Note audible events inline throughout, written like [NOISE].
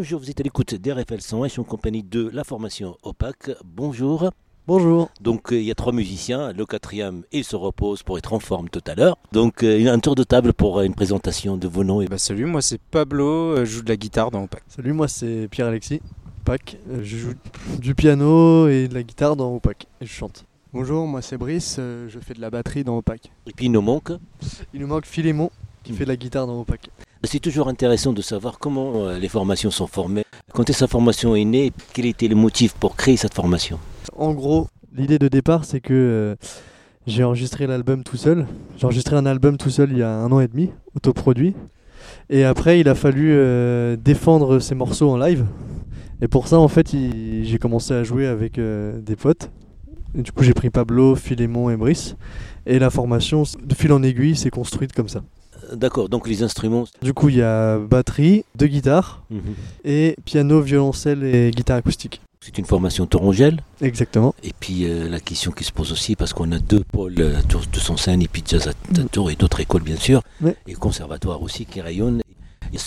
Bonjour, vous êtes à l'écoute d'RFL 101, je suis en compagnie de la formation OPAC. Bonjour. Bonjour. Donc euh, il y a trois musiciens, le quatrième il se repose pour être en forme tout à l'heure. Donc euh, un tour de table pour euh, une présentation de vos noms. Bah, salut, moi c'est Pablo, je joue de la guitare dans OPAC. Salut, moi c'est Pierre-Alexis, OPAC. Je joue du piano et de la guitare dans OPAC et je chante. Bonjour, moi c'est Brice, je fais de la batterie dans OPAC. Et puis il nous manque. Il nous manque Philémon qui Mm. fait de la guitare dans OPAC. C'est toujours intéressant de savoir comment euh, les formations sont formées. Quand que sa formation est née, quel était le motif pour créer cette formation En gros, l'idée de départ c'est que euh, j'ai enregistré l'album tout seul. J'ai enregistré un album tout seul il y a un an et demi, autoproduit. Et après, il a fallu euh, défendre ces morceaux en live. Et pour ça, en fait, j'ai commencé à jouer avec des potes. Et du coup, j'ai pris Pablo, Philémon et Brice. Et la formation, de fil en aiguille, s'est construite comme ça. D'accord, donc les instruments. Du coup, il y a batterie, deux guitares, Mhm. et piano, violoncelle et guitare acoustique. C'est une formation torongelle. Exactement. Et puis euh, la question qui se pose aussi, parce qu'on a deux pôles, euh, Tours de son scène et puis Jazz à Tours et d'autres écoles bien sûr, et conservatoires aussi qui rayonnent.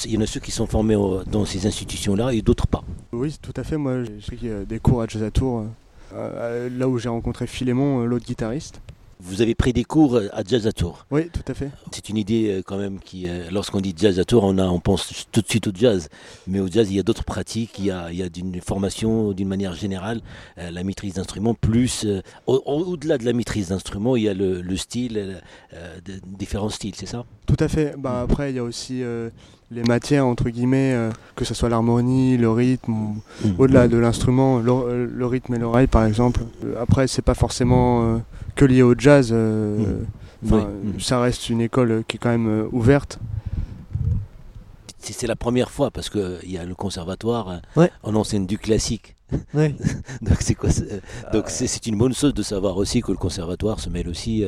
Il y en a ceux qui sont formés dans ces institutions-là et d'autres pas. Oui, tout à fait, moi j'ai pris euh, des cours à Jazz à Tours, euh, là où j'ai rencontré Philémon, l'autre guitariste. Vous avez pris des cours euh, à Jazz à Tours. Oui, tout à fait. C'est une idée euh, quand même qui, euh, lorsqu'on dit jazz à Tours, on, a, on pense tout de suite au jazz. Mais au jazz, il y a d'autres pratiques, il y a, il y a d'une formation d'une manière générale, la maîtrise d'instruments, plus au- au- au-delà de la maîtrise d'instruments, il y a le, le style, euh, de- différents styles, c'est ça? Tout à fait. Bah, après, il y a aussi euh, les matières, entre guillemets, euh, que ce soit l'harmonie, le rythme, ou au-delà de l'instrument, le, euh, le rythme et l'oreille par exemple. Euh, Après, c'est pas forcément euh, que lié au jazz. Oui. euh, Ça reste une école qui est quand même euh, ouverte. C'est la première fois parce qu'il y a le conservatoire, Ouais. on enseigne du classique. Ouais. [LAUGHS] Donc c'est quoi c'est- euh, Donc c'est c'est une bonne chose de savoir aussi que le conservatoire se mêle aussi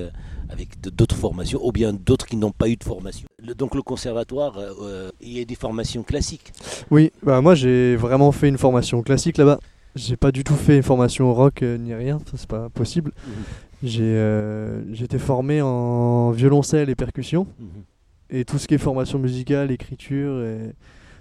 avec d'autres formations, ou bien d'autres qui n'ont pas eu de formation. Le- donc le conservatoire, euh, euh, il y a des formations classiques. Oui, bah moi j'ai vraiment fait une formation classique là-bas. J'ai pas du tout fait une formation rock euh, ni rien, c'est pas possible. J'ai euh, été formé en violoncelle et percussion et tout ce qui est formation musicale, écriture et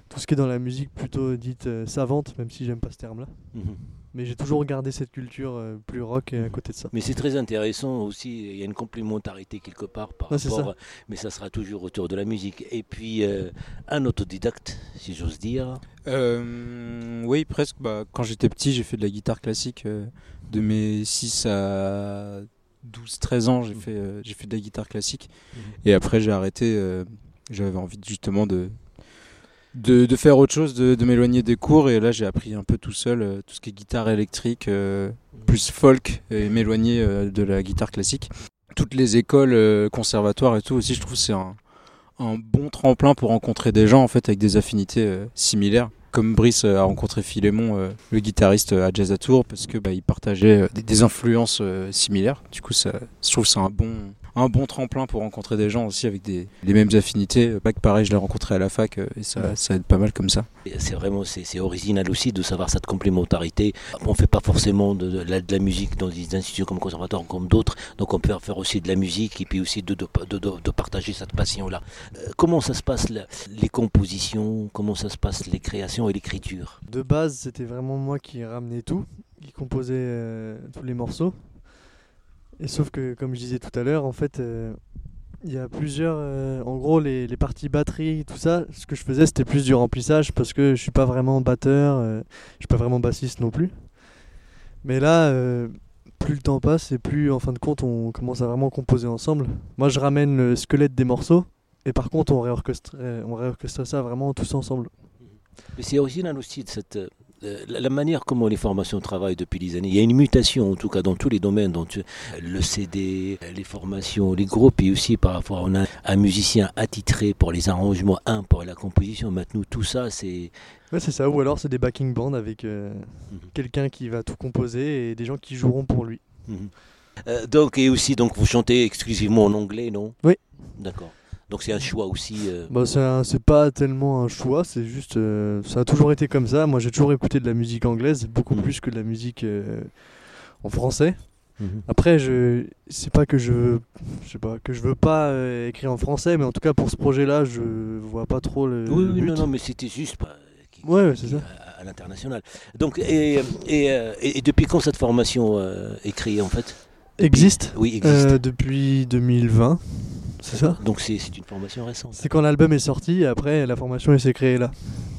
tout ce qui est dans la musique plutôt dite savante, même si j'aime pas ce terme-là. Mhm. Mais j'ai toujours gardé cette culture euh, plus rock euh, à côté de ça. Mais c'est très intéressant aussi, il y a une complémentarité quelque part par c'est rapport, ça. mais ça sera toujours autour de la musique. Et puis euh, un autodidacte, si j'ose dire. Euh, oui, presque. Bah, quand j'étais petit, j'ai fait de la guitare classique. euh, de mes 6 à 12-13 ans, j'ai fait, euh, j'ai fait de la guitare classique. Et après, j'ai arrêté. euh, J'avais envie justement de, de, de faire autre chose, de, de m'éloigner des cours. Et là, j'ai appris un peu tout seul euh, tout ce qui est guitare électrique, euh, plus folk, et m'éloigner euh, de la guitare classique. Toutes les écoles, euh, conservatoires et tout aussi, je trouve c'est un, un bon tremplin pour rencontrer des gens en fait avec des affinités euh, similaires. Comme Brice euh, a rencontré Philémon, le guitariste à Jazz à Tours, parce que bah, il partageait des, des influences similaires. Du coup, ça, je trouve c'est un bon, un bon tremplin pour rencontrer des gens aussi avec des, les mêmes affinités. Euh, Pas que pareil, je l'ai rencontré à la fac et ça, ça aide pas mal comme ça. Et C'est vraiment c'est original aussi de savoir cette complémentarité. On ne fait pas forcément de, de la, de la musique dans des institutions comme conservatoire ou comme d'autres, donc on peut faire aussi de la musique et puis aussi de, de, de, de- de partager cette passion-là. Euh, comment ça se passe la- les compositions, comment ça se passe les créations et l'écriture? De base, c'était vraiment moi qui ramenais tout, qui composait euh, tous les morceaux. Et sauf que, comme je disais tout à l'heure, en fait, euh, il y a plusieurs. euh, en gros, les, les parties batterie, tout ça, ce que je faisais, c'était plus du remplissage parce que je suis pas vraiment batteur, euh, je suis pas vraiment bassiste non plus. Mais là, euh, plus le temps passe et plus, en fin de compte, on commence à vraiment composer ensemble. Moi, je ramène le squelette des morceaux. Et par contre, on réorchestre, on réorchestre ça vraiment tous ensemble. Mais c'est original aussi de cette, la, la manière comment les formations travaillent depuis des années. Il y a une mutation, en tout cas, dans tous les domaines. Donc, euh, le CD, les formations, les groupes, et aussi parfois on a un musicien attitré pour les arrangements, un pour la composition. Maintenant, tout ça, c'est. Ouais, c'est ça. Ou alors c'est des backing bands avec euh, Mhm. quelqu'un qui va tout composer et des gens qui joueront pour lui. Mhm. Euh, donc, et aussi, donc, vous chantez exclusivement en anglais, non? Oui. D'accord. Donc, c'est un choix aussi. euh, Bah, c'est pas tellement un choix, c'est juste. euh, ça a toujours été comme ça. Moi, j'ai toujours écouté de la musique anglaise, beaucoup Mhm. plus que de la musique euh, en français. mhm. Après, je c'est pas que je je sais pas que je veux pas euh, écrire en français, mais en tout cas pour ce projet-là, je vois pas trop le. Oui, le oui, but. non, non, mais c'était juste bah, qui- Ouais, ouais, c'est ça. à, à l'international. Donc, et, et, euh, et- et depuis quand cette formation euh, est créée en fait? Existe Oui, existe. euh, depuis 2020, c'est ça Donc c'est c'est une formation récente. C'est quand l'album est sorti, et après la formation s'est créée là.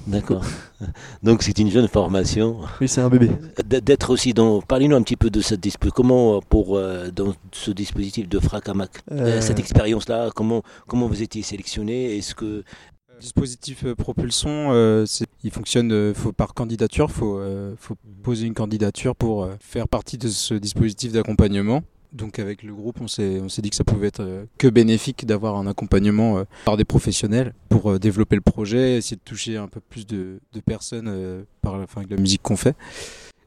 D'accord. [LAUGHS] Donc c'est une jeune formation. Oui, c'est un bébé. D'être aussi dans. Parlez-nous un petit peu de cette dispositif. Comment, euh, pour euh, dans ce dispositif de Fracamac, euh, Euh, cette expérience-là, comment comment vous étiez sélectionné Est-ce que Le dispositif euh, propulsion, euh, il fonctionne euh, faut, par candidature. Il faut, euh, faut poser une candidature pour euh, faire partie de ce dispositif d'accompagnement. Donc avec le groupe, on s'est dit que ça pouvait être euh, que bénéfique d'avoir un accompagnement euh, par des professionnels pour euh, développer le projet, essayer de toucher un peu plus de, de personnes par la, enfin, avec la musique qu'on fait.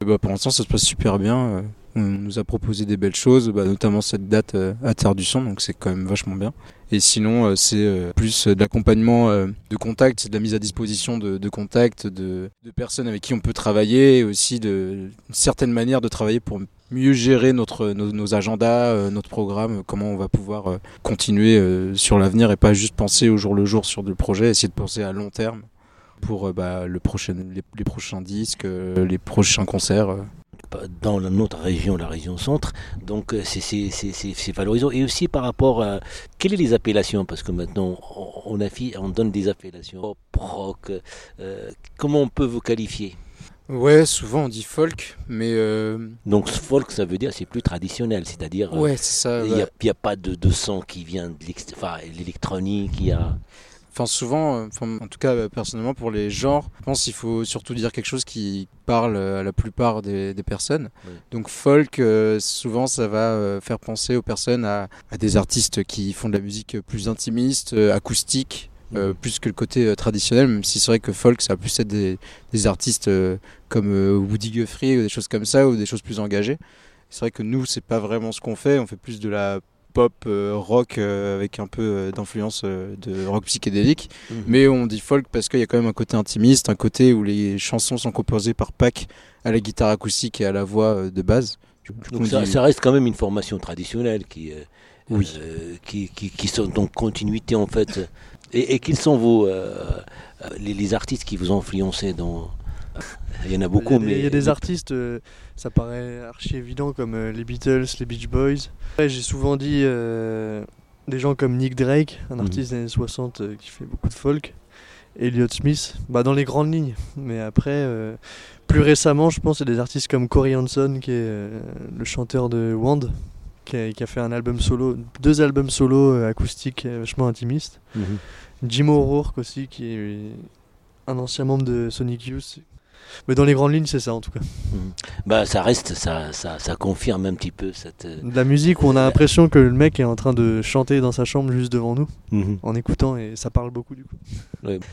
Bah, pour l'instant, ça se passe super bien. on nous a proposé des belles choses, bah, notamment cette date à Terre du Son, donc c'est quand même vachement bien. Et sinon, c'est plus de l'accompagnement de contact, c'est de la mise à disposition de, de contacts, de, de personnes avec qui on peut travailler, et aussi de une certaine manière de travailler pour mieux gérer notre, nos, agendas, euh, notre programme, comment on va pouvoir euh, continuer euh, sur l'avenir et pas juste penser au jour le jour sur le projet, essayer de penser à long terme pour euh, bah, le prochain, les, prochains disques, euh, les prochains concerts. euh. dans notre région, la région centre, donc euh, c'est- valorisant. Et aussi par rapport à quelles sont les appellations, parce que maintenant on, on, donne des appellations pop, euh, comment on peut vous qualifier? Ouais, souvent on dit folk, mais euh, Donc folk, ça veut dire c'est plus traditionnel, c'est-à-dire euh, ouais, c'est ça. il bah, n'y a, pas de, de son qui vient de l'électronique, il y a. Enfin, souvent, euh, enfin, en tout cas, personnellement, pour les genres, je pense qu'il faut surtout dire quelque chose qui parle à la plupart des, des personnes. Oui. Donc, folk, euh, souvent, ça va faire penser aux personnes à, à des artistes qui font de la musique plus intimiste, acoustique, euh, plus que le côté euh, traditionnel, même si c'est vrai que folk, ça va plus être des, des artistes euh, comme Woody Guthrie ou des choses comme ça, ou des choses plus engagées. C'est vrai que nous, c'est pas vraiment ce qu'on fait, on fait plus de la pop euh, rock euh, avec un peu euh, d'influence de rock psychédélique. Mais on dit folk parce qu'il y a quand même un côté intimiste, un côté où les chansons sont composées par Pac à la guitare acoustique et à la voix de base. Donc on ça, dit- ça reste quand même une formation traditionnelle qui, Oui. qui, qui, qui sont donc continuité en fait. Et, et quels sont vos euh, euh, les, les artistes qui vous ont influencé dans Il y en a beaucoup, il y a des, mais il y a des artistes, euh, ça paraît archi évident, comme euh, les Beatles, les Beach Boys. Après, J'ai souvent dit des gens comme Nick Drake, un Mhm. artiste des années 60 euh, qui fait beaucoup de folk. Elliott Smith, bah dans les grandes lignes. Mais après, plus récemment, je pense, c'est des artistes comme Corey Hanson, qui est le chanteur de Wand, qui a, qui a fait un album solo, deux albums solo euh, acoustiques euh, vachement intimistes. Mhm. Jim O'Rourke aussi, qui est un ancien membre de Sonic Youth. Mais dans les grandes lignes, c'est ça en tout cas. bah ça reste, ça, ça, ça confirme un petit peu cette. euh, De la musique où on a l'impression que le mec est en train de chanter dans sa chambre juste devant nous, Mhm. en écoutant, et ça parle beaucoup du coup.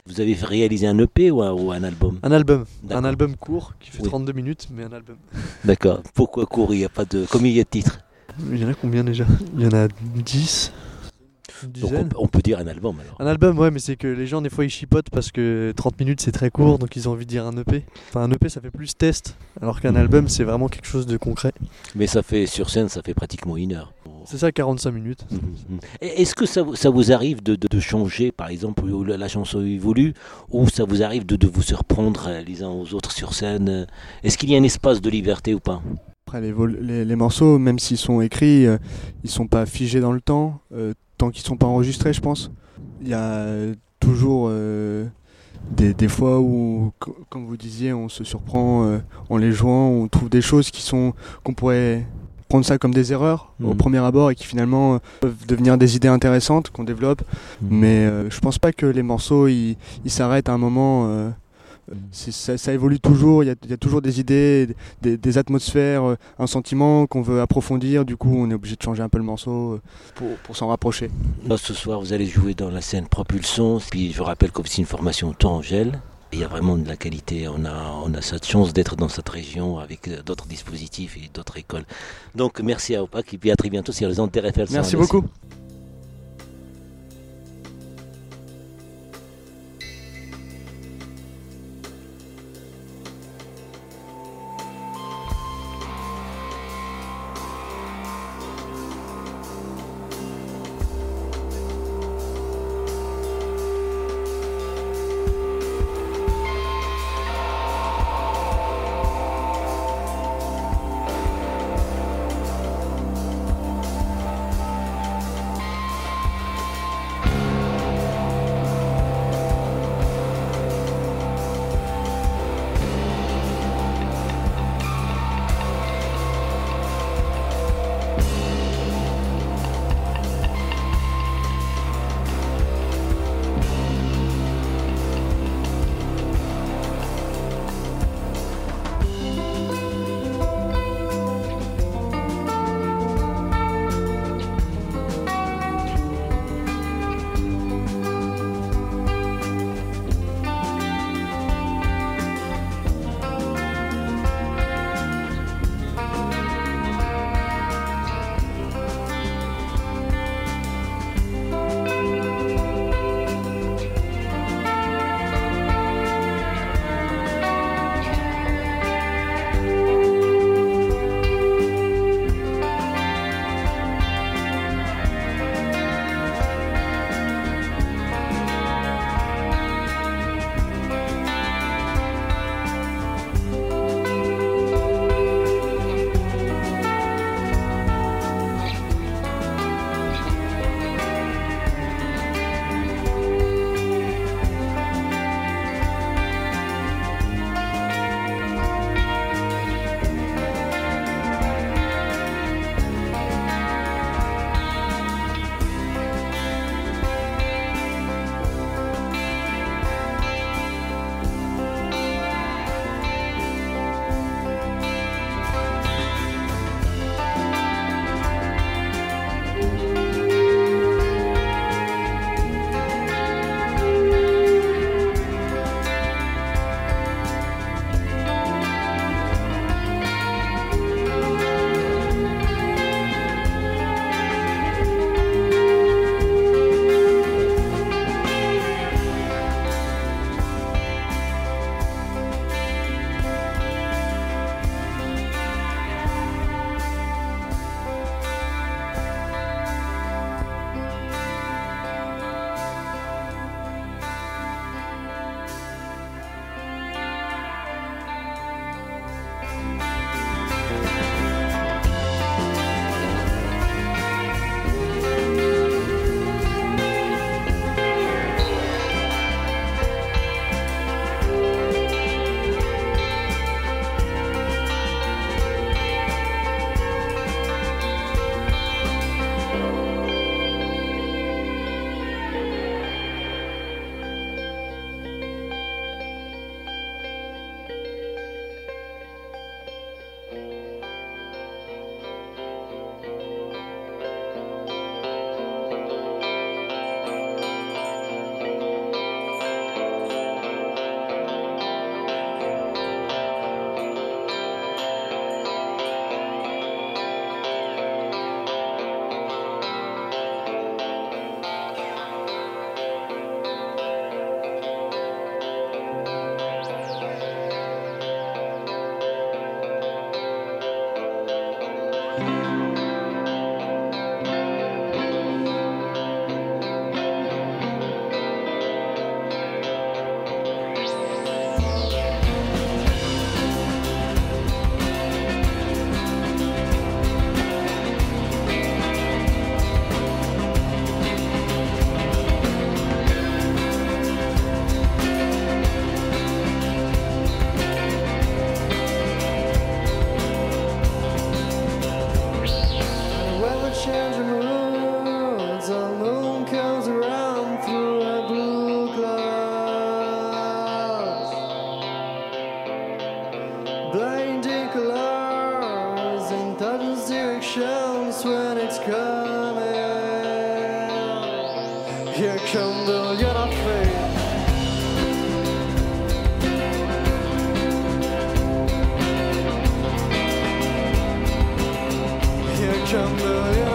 Vous avez réalisé un EP ou un, ou un album? Un album, un album court qui fait Oui. 32 minutes, mais un album. D'accord. Pourquoi courir? Il n'y a pas de. Combien il y a de titres? Il y en a combien déjà? Il y en a 10 Une Donc on, dizaine peut- on peut dire un album alors. Un album, ouais, mais c'est que les gens, des fois, ils chipotent parce que 30 minutes, c'est très court, donc ils ont envie de dire un EP. Enfin, un EP, ça fait plus test, alors qu'un Mhm. album, c'est vraiment quelque chose de concret. Mais ça fait sur scène, ça fait pratiquement une heure. C'est ça, 45 minutes. Mhm. Et Est-ce que ça, vous- ça vous arrive de, de- de changer, par exemple, où la, la chanson évolue, ou ça vous arrive de, de vous surprendre euh, les uns aux autres sur scène? Est-ce qu'il y a un espace de liberté ou pas? Après, les, vol- les, les morceaux, même s'ils sont écrits, euh, ils sont pas figés dans le temps, euh, tant qu'ils sont pas enregistrés, je pense. Il y a toujours euh, des, des fois où, co- comme vous disiez, on se surprend euh, en les jouant, on trouve des choses qui sont qu'on pourrait prendre ça comme des erreurs au Mhm. premier abord et qui finalement euh, peuvent devenir des idées intéressantes qu'on développe. Mais euh, je pense pas que les morceaux ils s'arrêtent à un moment. euh, ça, ça évolue toujours, il y a, il y a toujours des idées, des, des atmosphères, euh, un sentiment qu'on veut approfondir. Du coup, on est obligé de changer un peu le morceau euh, pour, pour s'en rapprocher. Là, ce soir, vous allez jouer dans la scène Propulsion. Puis je rappelle que c'est une formation temps en gel. Il y a vraiment de la qualité. On a, on a cette chance d'être dans cette région avec euh, d'autres dispositifs et d'autres écoles. Donc merci à OPAC et puis à très bientôt sur les ondes. Merci beaucoup. Hallelujah.